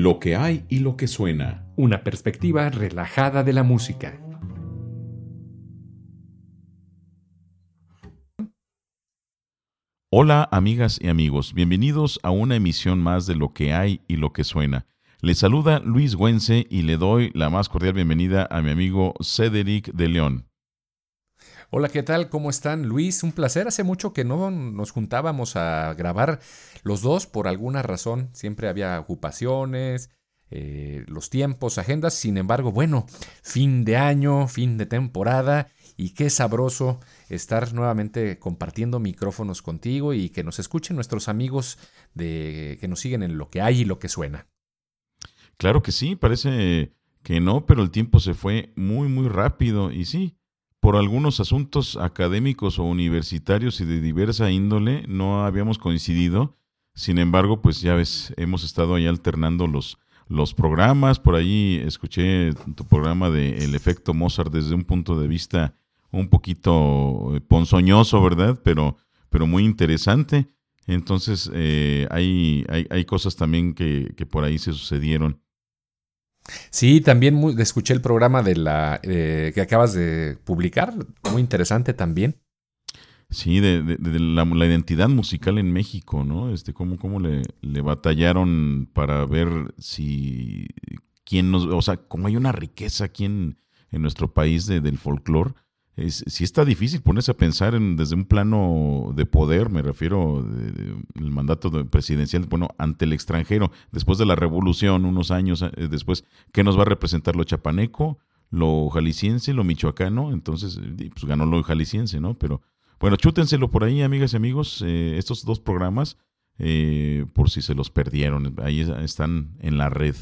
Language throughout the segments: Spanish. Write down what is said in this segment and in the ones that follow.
Lo que hay y lo que suena. Una perspectiva relajada de la música. Hola amigas y amigos, bienvenidos a una emisión más de Lo que hay y lo que suena. Les saluda Luis Güense y le doy la más cordial bienvenida a mi amigo Cedric de León. Hola, ¿qué tal? ¿Cómo están? Luis, un placer. Hace mucho que no nos juntábamos a grabar los dos por alguna razón. Siempre había ocupaciones, eh, los tiempos, agendas. Sin embargo, bueno, fin de año, fin de temporada y qué sabroso estar nuevamente compartiendo micrófonos contigo y que nos escuchen nuestros amigos de, que nos siguen en lo que hay y lo que suena. Claro que sí, parece que no, pero el tiempo se fue muy, muy rápido y sí, por algunos asuntos académicos o universitarios y de diversa índole no habíamos coincidido. Sin embargo, pues ya ves, hemos estado ahí alternando los, los programas. Por ahí escuché tu programa de El efecto Mozart desde un punto de vista un poquito eh, ponzoñoso, ¿verdad? Pero, pero muy interesante. Entonces, eh, hay, hay, hay, cosas también que, que por ahí se sucedieron. Sí, también escuché el programa de la eh, que acabas de publicar, muy interesante también. Sí, de, la, identidad musical en México, ¿no? Este, cómo, cómo le, batallaron para ver si quién nos, o sea, cómo hay una riqueza aquí en, en nuestro país de, del folclore es, sí está difícil ponerse a pensar en, desde un plano de poder, me refiero el mandato presidencial, bueno, ante el extranjero, después de la revolución, unos años eh, después, ¿qué nos va a representar lo chapaneco, lo jalisciense, lo michoacano? Entonces, pues ganó lo jalisciense, ¿no? Pero bueno, chútenselo por ahí, amigas y amigos, eh, estos dos programas, eh, por si se los perdieron, ahí están en la red.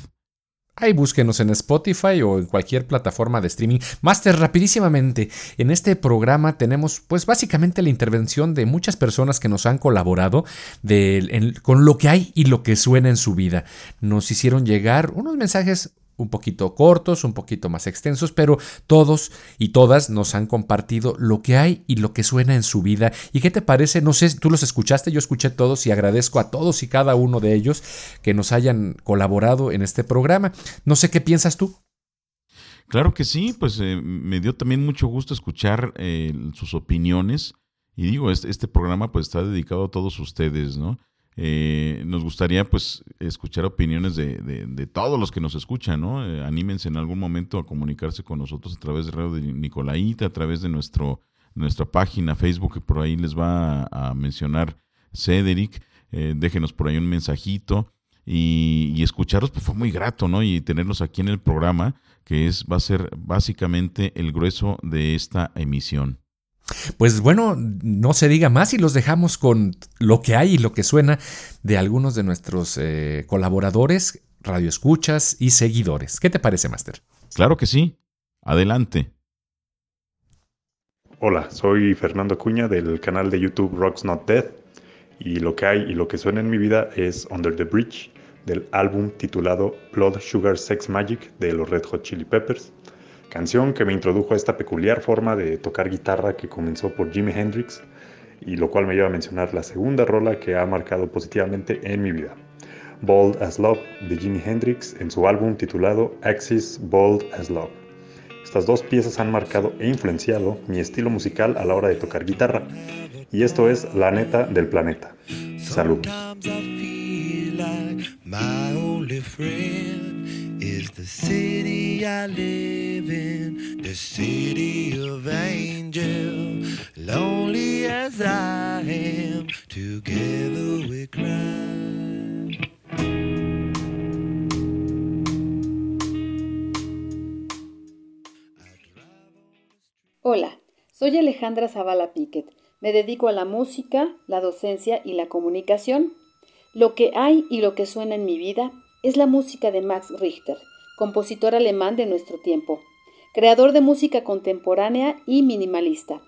Ahí búsquenos en Spotify o en cualquier plataforma de streaming. Master, rapidísimamente, en este programa tenemos pues básicamente la intervención de muchas personas que nos han colaborado con lo que hay y lo que suena en su vida. Nos hicieron llegar unos mensajes un poquito cortos, un poquito más extensos, pero todos y todas nos han compartido lo que hay y lo que suena en su vida. ¿Y qué te parece? No sé, tú los escuchaste, yo escuché todos y agradezco a todos y cada uno de ellos que nos hayan colaborado en este programa. No sé qué piensas tú. Claro que sí, pues eh, me dio también mucho gusto escuchar eh, sus opiniones. Y digo, este, este programa pues está dedicado a todos ustedes, ¿no? Eh, nos gustaría pues escuchar opiniones de, de, todos los que nos escuchan, ¿no? Eh, anímense en algún momento a comunicarse con nosotros a través de Radio de Nicolaita, a través de nuestro, nuestra página Facebook, que por ahí les va a, mencionar Cedric. Eh, déjenos por ahí un mensajito y, y, escucharlos pues fue muy grato, ¿no? Y tenerlos aquí en el programa, que es va a ser básicamente el grueso de esta emisión. Pues bueno, no se diga más y los dejamos con lo que hay y lo que suena de algunos de nuestros eh, colaboradores, radioescuchas y seguidores. ¿Qué te parece, Master? Claro que sí. Adelante. Hola, soy Fernando Cuña del canal de YouTube Rocks Not Dead y lo que hay y lo que suena en mi vida es Under the Bridge del álbum titulado Blood Sugar Sex Magic de los Red Hot Chili Peppers canción que me introdujo a esta peculiar forma de tocar guitarra que comenzó por Jimi Hendrix y lo cual me lleva a mencionar la segunda rola que ha marcado positivamente en mi vida. Bold as Love de Jimi Hendrix en su álbum titulado Axis Bold as Love. Estas dos piezas han marcado e influenciado mi estilo musical a la hora de tocar guitarra y esto es La neta del planeta. Salud. The city I live in, the city of angels. Lonely as I am, together we cry. Hola, soy Alejandra Zavala Piquet. Me dedico a la música, la docencia y la comunicación. Lo que hay y lo que suena en mi vida es la música de Max Richter, compositor alemán de nuestro tiempo, creador de música contemporánea y minimalista.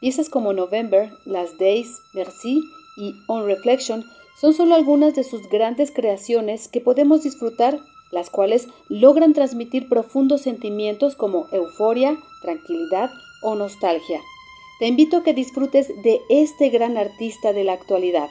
Piezas como November, Last Days, Merci y On Reflection son solo algunas de sus grandes creaciones que podemos disfrutar, las cuales logran transmitir profundos sentimientos como euforia, tranquilidad o nostalgia. Te invito a que disfrutes de este gran artista de la actualidad.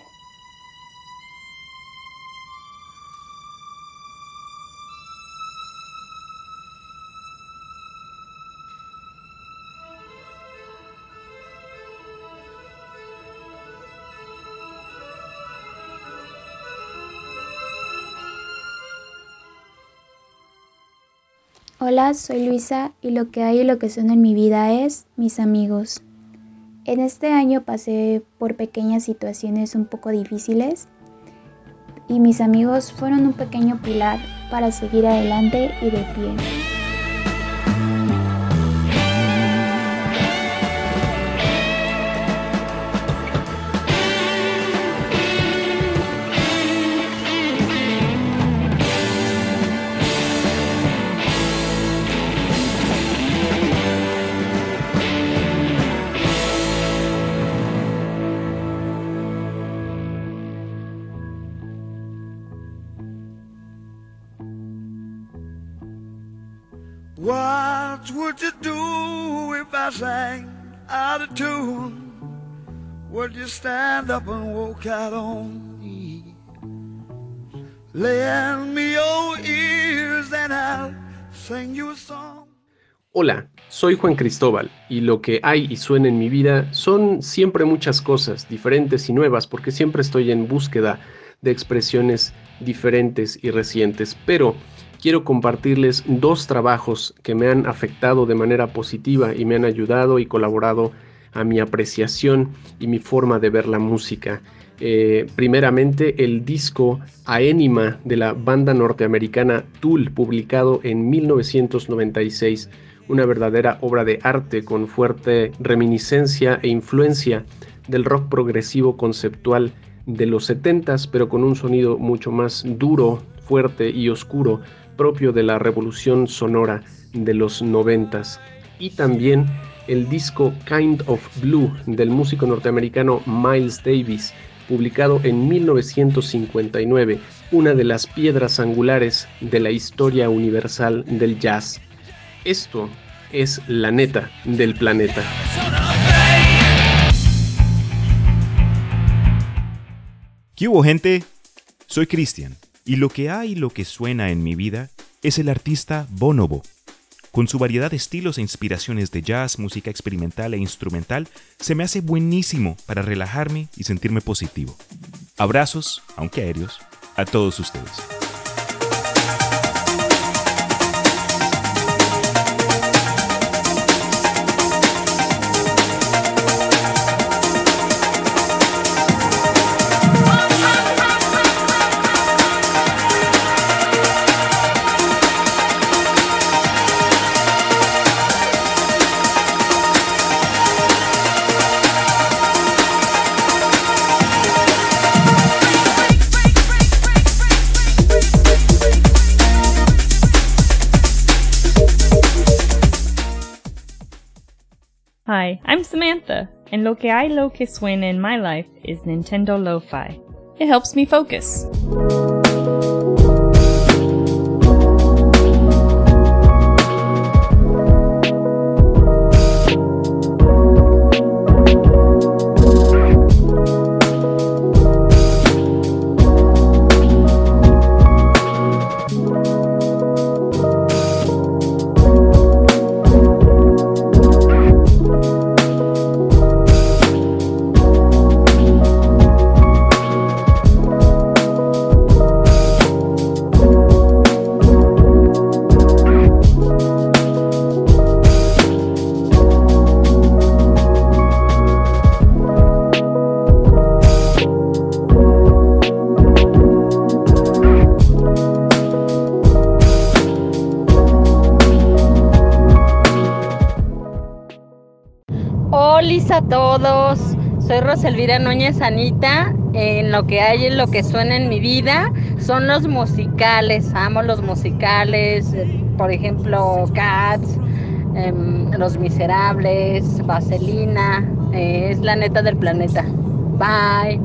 Hola, soy Luisa y lo que hay y lo que son en mi vida es mis amigos. En este año pasé por pequeñas situaciones un poco difíciles y mis amigos fueron un pequeño pilar para seguir adelante y de pie. Would you do if I sang out of tune? Would you stand up and walk out on me? Lend me ears and I'll sing you a song. Hola, soy Juan Cristóbal y lo que hay y suena en mi vida son siempre muchas cosas diferentes y nuevas porque siempre estoy en búsqueda de expresiones diferentes y recientes, pero quiero compartirles dos trabajos que me han afectado de manera positiva y me han ayudado y colaborado a mi apreciación y mi forma de ver la música. Eh, primeramente el disco Aenima de la banda norteamericana Tool, publicado en 1996, una verdadera obra de arte con fuerte reminiscencia e influencia del rock progresivo conceptual de los 70s, pero con un sonido mucho más duro, fuerte y oscuro, propio de la revolución sonora de los noventas y también el disco Kind of Blue del músico norteamericano Miles Davis, publicado en 1959, una de las piedras angulares de la historia universal del jazz. Esto es la neta del planeta. ¿Qué hubo gente? Soy Cristian y lo que hay y lo que suena en mi vida es el artista Bonobo. Con su variedad de estilos e inspiraciones de jazz, música experimental e instrumental, se me hace buenísimo para relajarme y sentirme positivo. Abrazos, aunque aéreos, a todos ustedes. Lo que hay lo que suena in my life is Nintendo Lo-Fi. It helps me focus. Hola a todos, soy Roselvira Núñez Anita. En lo que hay, en lo que suena en mi vida, son los musicales. Amo los musicales, eh, por ejemplo, Cats, em, Los Miserables, Vaselina. eh, es la neta del planeta. Bye.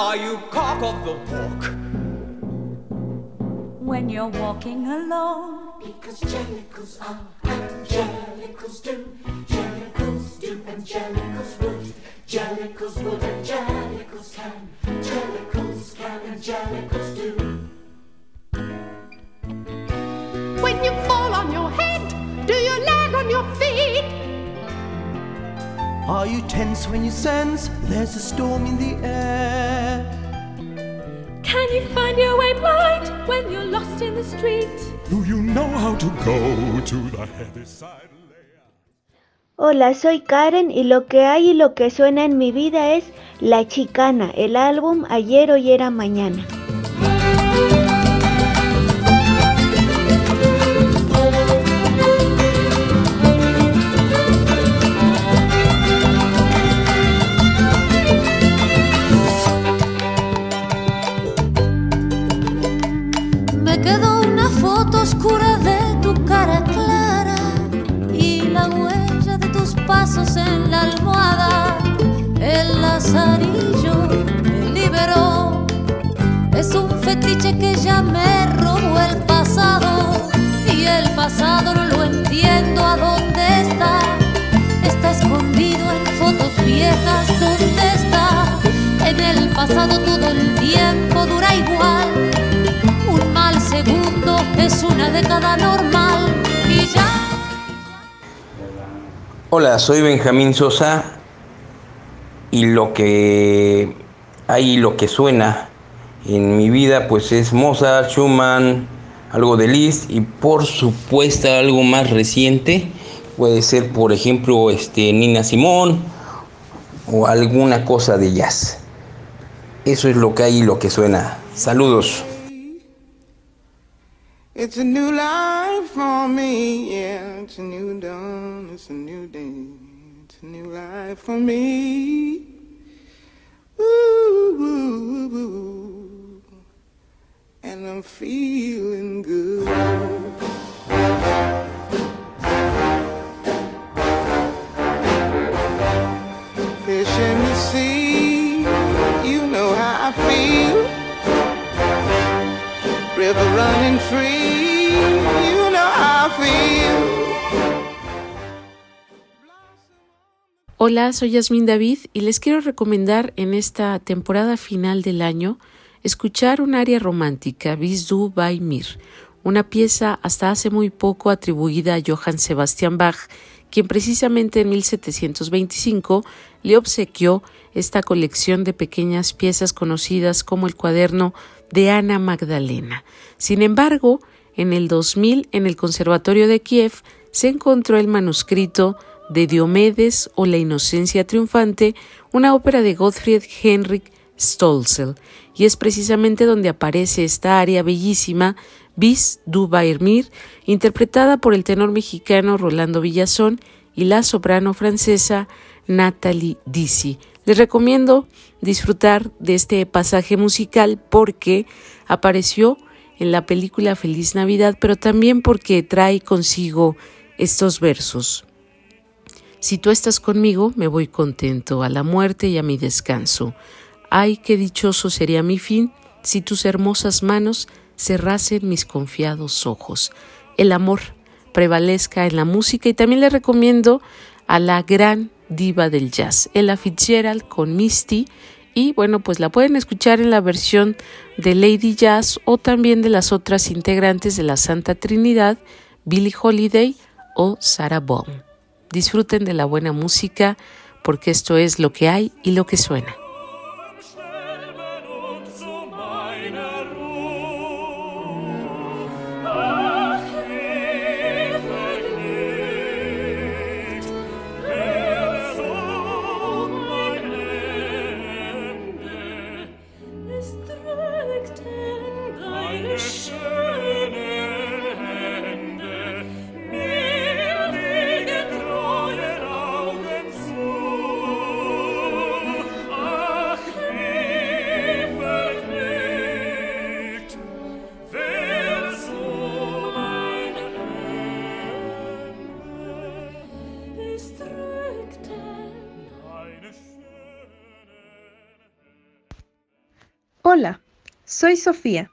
Are you cock of the walk? when you're walking alone. Because jellicles are and jellicles do, jellicles do and jellicles would, jellicles would and jellicles can, jellicles can and jellicles do. When you fall on your head, do you land on your feet? Are you tense when you sense there's a storm in the air? Can you find your way blind when you're lost in the street? Do you know how to go to the heavy side? Hola, soy Karen y lo que hay y lo que suena en mi vida es La Chicana, el álbum Ayer, Hoy era Mañana. Pasado todo el tiempo dura igual. Un mal segundo es una década normal y ya. Hola, soy Benjamín Sosa y lo que hay, lo que suena en mi vida, pues es Mozart, Schumann, algo de Liszt y por supuesto algo más reciente, puede ser por ejemplo este, Nina Simón o alguna cosa de jazz. Eso es lo que hay y lo que suena. Saludos. It's a new life for me, yeah. It's a new dawn, it's a new day. It's a new life for me. Ooh, ooh, ooh. And I'm feeling good. Hola, soy Yasmín David y les quiero recomendar en esta temporada final del año escuchar un área romántica, Bis du bei mir, una pieza hasta hace muy poco atribuida a Johann Sebastian Bach, quien precisamente en 1725 le obsequió esta colección de pequeñas piezas conocidas como el cuaderno de Ana Magdalena. Sin embargo, en el 2000 en el Conservatorio de Kiev se encontró el manuscrito de Diomedes o La Inocencia Triunfante, una ópera de Gottfried Henrik Stolzel, y es precisamente donde aparece esta área bellísima, Bis du bei mir, interpretada por el tenor mexicano Rolando Villazón y la soprano francesa Nathalie Dizzy. Les recomiendo disfrutar de este pasaje musical porque apareció en la película Feliz Navidad, pero también porque trae consigo estos versos. Si tú estás conmigo, me voy contento a la muerte y a mi descanso. Ay, qué dichoso sería mi fin si tus hermosas manos cerrasen mis confiados ojos. El amor prevalezca en la música y también le recomiendo a la gran diva del jazz, Ella Fitzgerald con Misty. Y bueno, pues la pueden escuchar en la versión de Lady Jazz o también de las otras integrantes de la Santa Trinidad, Billie Holiday o Sarah Vaughan. Disfruten de la buena música porque esto es lo que hay y lo que suena. Soy Sofía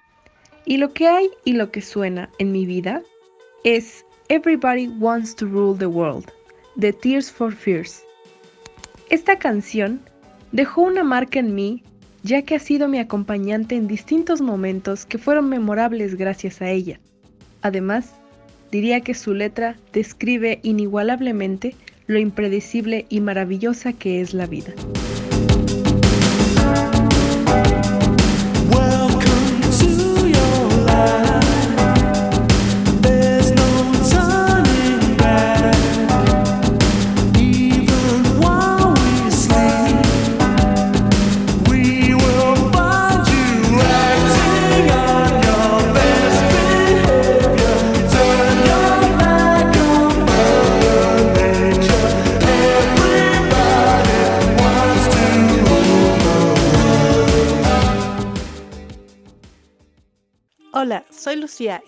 y lo que hay y lo que suena en mi vida es Everybody Wants to Rule the World de Tears for Fears. Esta canción dejó una marca en mí ya que ha sido mi acompañante en distintos momentos que fueron memorables gracias a ella. Además, diría que su letra describe inigualablemente lo impredecible y maravillosa que es la vida.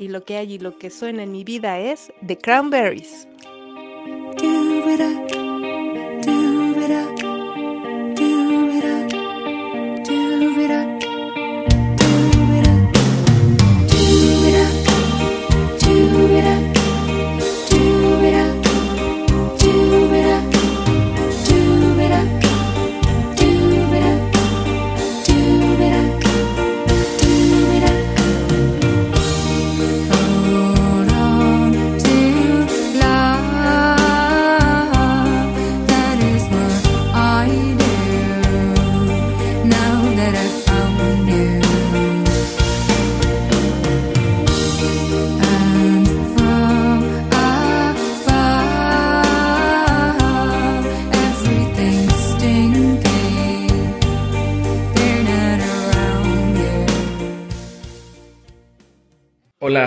Lo que hay y lo que suena en mi vida es The Cranberries.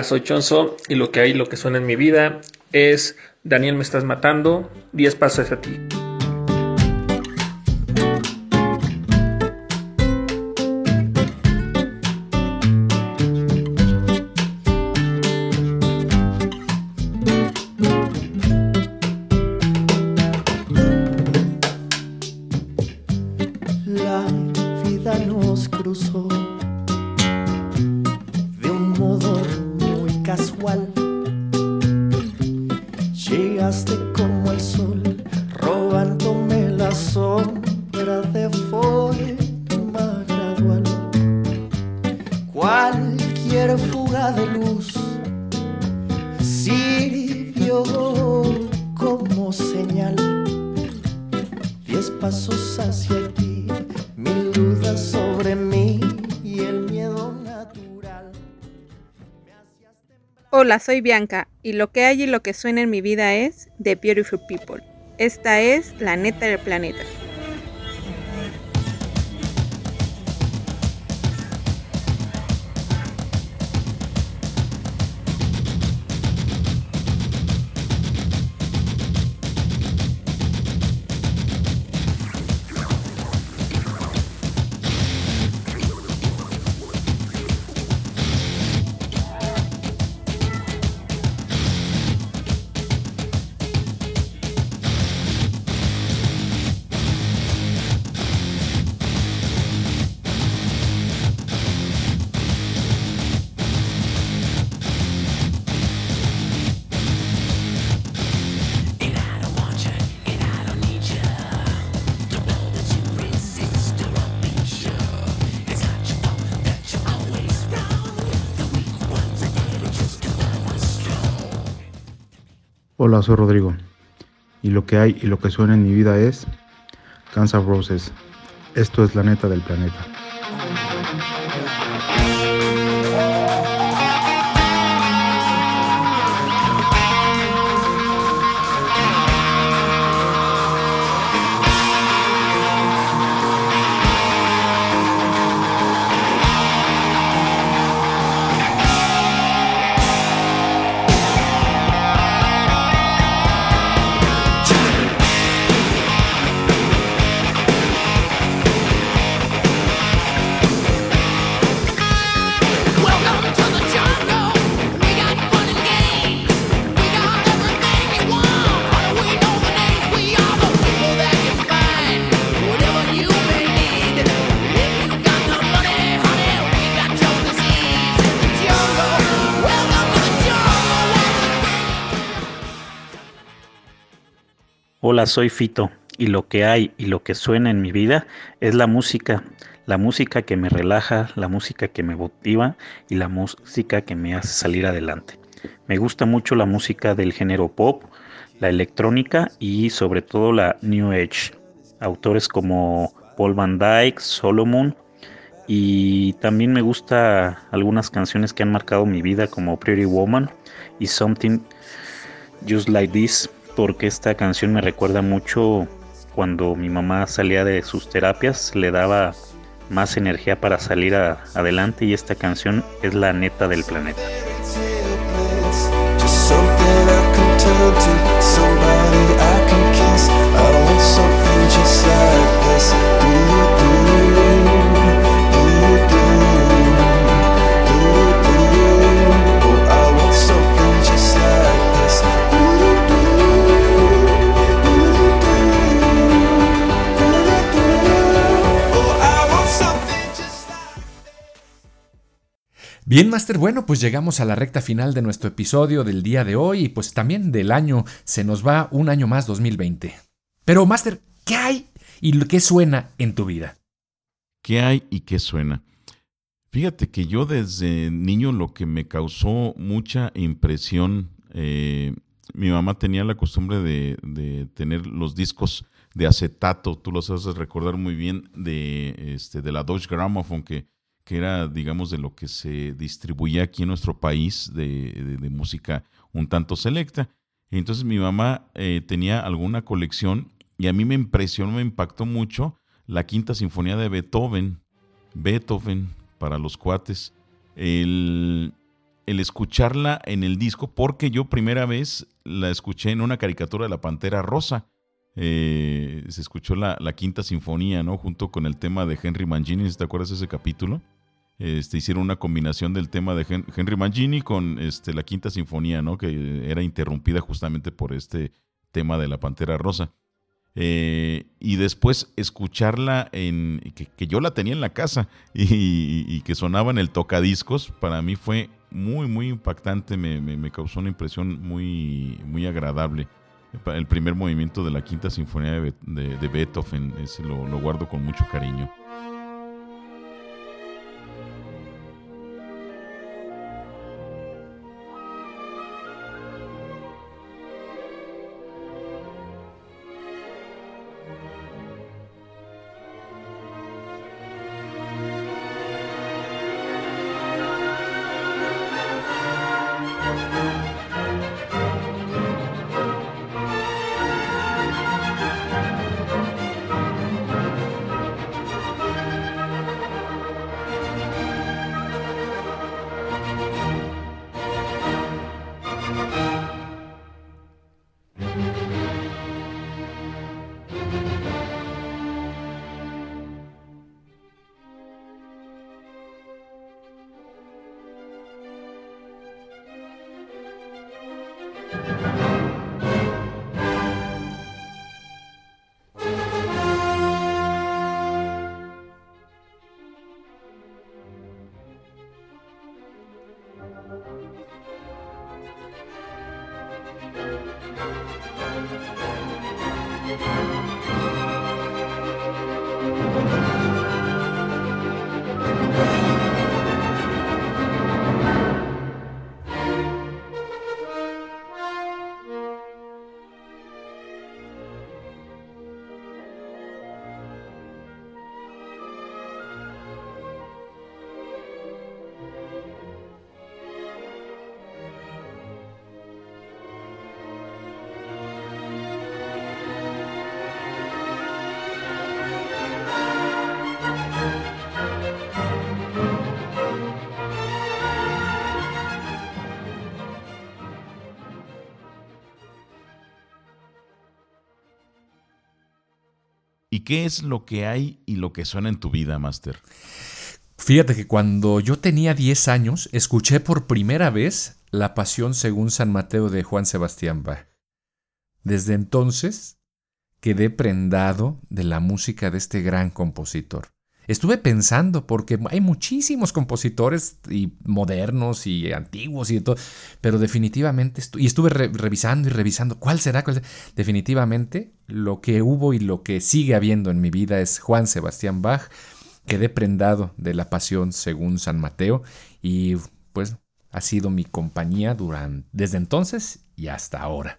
Soy Chonzo y lo que hay, lo que suena en mi vida es Daniel me estás matando, 10 pasos a ti. Hola, soy Bianca y lo que hay y lo que suena en mi vida es The Beautiful People. Esta es la neta del planeta. Hola, soy Rodrigo. Y lo que hay y lo que suena en mi vida es Guns N' Roses. Esto es la neta del planeta. Hola, soy Fito y lo que hay y lo que suena en mi vida es la música, la música que me relaja, la música que me motiva y la música que me hace salir adelante. Me gusta mucho la música del género pop, la electrónica y sobre todo la New Age. Autores como Paul Van Dyke, Solomon y también me gusta algunas canciones que han marcado mi vida como Pretty Woman y Something Just Like This porque esta canción me recuerda mucho cuando mi mamá salía de sus terapias, le daba más energía para salir adelante y esta canción es la neta del planeta. Bien, Master, bueno, pues llegamos a la recta final de nuestro episodio del día de hoy y pues también del año. Se nos va un año más 2020. Pero, Master, ¿qué hay y qué suena en tu vida? ¿Qué hay y qué suena? Fíjate que yo desde niño lo que me causó mucha impresión, eh, mi mamá tenía la costumbre de, tener los discos de acetato, tú los haces recordar muy bien, de, este, de la Dodge Gramophone, que, que era, digamos, de lo que se distribuía aquí en nuestro país de, música un tanto selecta. Entonces mi mamá eh, tenía alguna colección y a mí me impresionó, me impactó mucho la quinta sinfonía de Beethoven. Beethoven, para los cuates. El, el, escucharla en el disco, porque yo primera vez la escuché en una caricatura de la Pantera Rosa. Eh, se escuchó la, la, quinta sinfonía, ¿no? Junto con el tema de Henry Mangini, ¿te acuerdas de ese capítulo? Este, hicieron una combinación del tema de Henry Mangini con este, la quinta sinfonía, ¿no? Que era interrumpida justamente por este tema de la Pantera Rosa. Eh, y después escucharla en que, yo la tenía en la casa y, que sonaba en el tocadiscos, para mí fue muy, muy impactante, me, causó una impresión muy, muy agradable. El primer movimiento de la quinta sinfonía de, Beethoven, ese lo guardo con mucho cariño. Qué es lo que hay y lo que suena en tu vida, Master? Fíjate que cuando yo tenía 10 años, escuché por primera vez La Pasión según San Mateo de Juan Sebastián Bach. Desde entonces quedé prendado de la música de este gran compositor. Estuve pensando, porque hay muchísimos compositores y modernos y antiguos y de todo, pero definitivamente, y estuve re revisando y revisando, ¿cuál será? Definitivamente, lo que hubo y lo que sigue habiendo en mi vida es Juan Sebastián Bach. Quedé prendado de la pasión según San Mateo y pues ha sido mi compañía desde entonces y hasta ahora.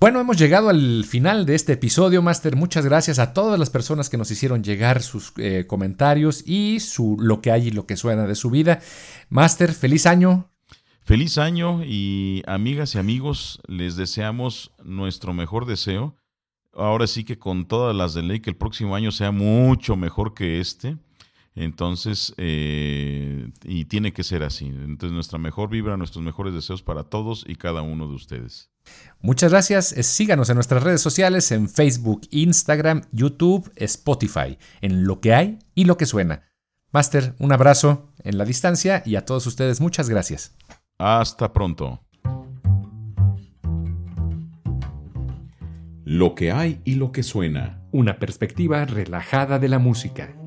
Bueno, hemos llegado al final de este episodio, Master. Muchas gracias a todas las personas que nos hicieron llegar sus eh, comentarios y su, lo que hay y lo que suena de su vida. Master, feliz año. Feliz año y amigas y amigos, les deseamos nuestro mejor deseo. Ahora sí que con todas las de ley, que el próximo año sea mucho mejor que este. Entonces, eh, y tiene que ser así. Entonces, nuestra mejor vibra, nuestros mejores deseos para todos y cada uno de ustedes. Muchas gracias. Eh, Síganos en nuestras redes sociales, en Facebook, Instagram, YouTube, Spotify, en lo que hay y lo que suena. Master, un abrazo en la distancia y a todos ustedes muchas gracias. Hasta pronto. Lo que hay y lo que suena. Una perspectiva relajada de la música.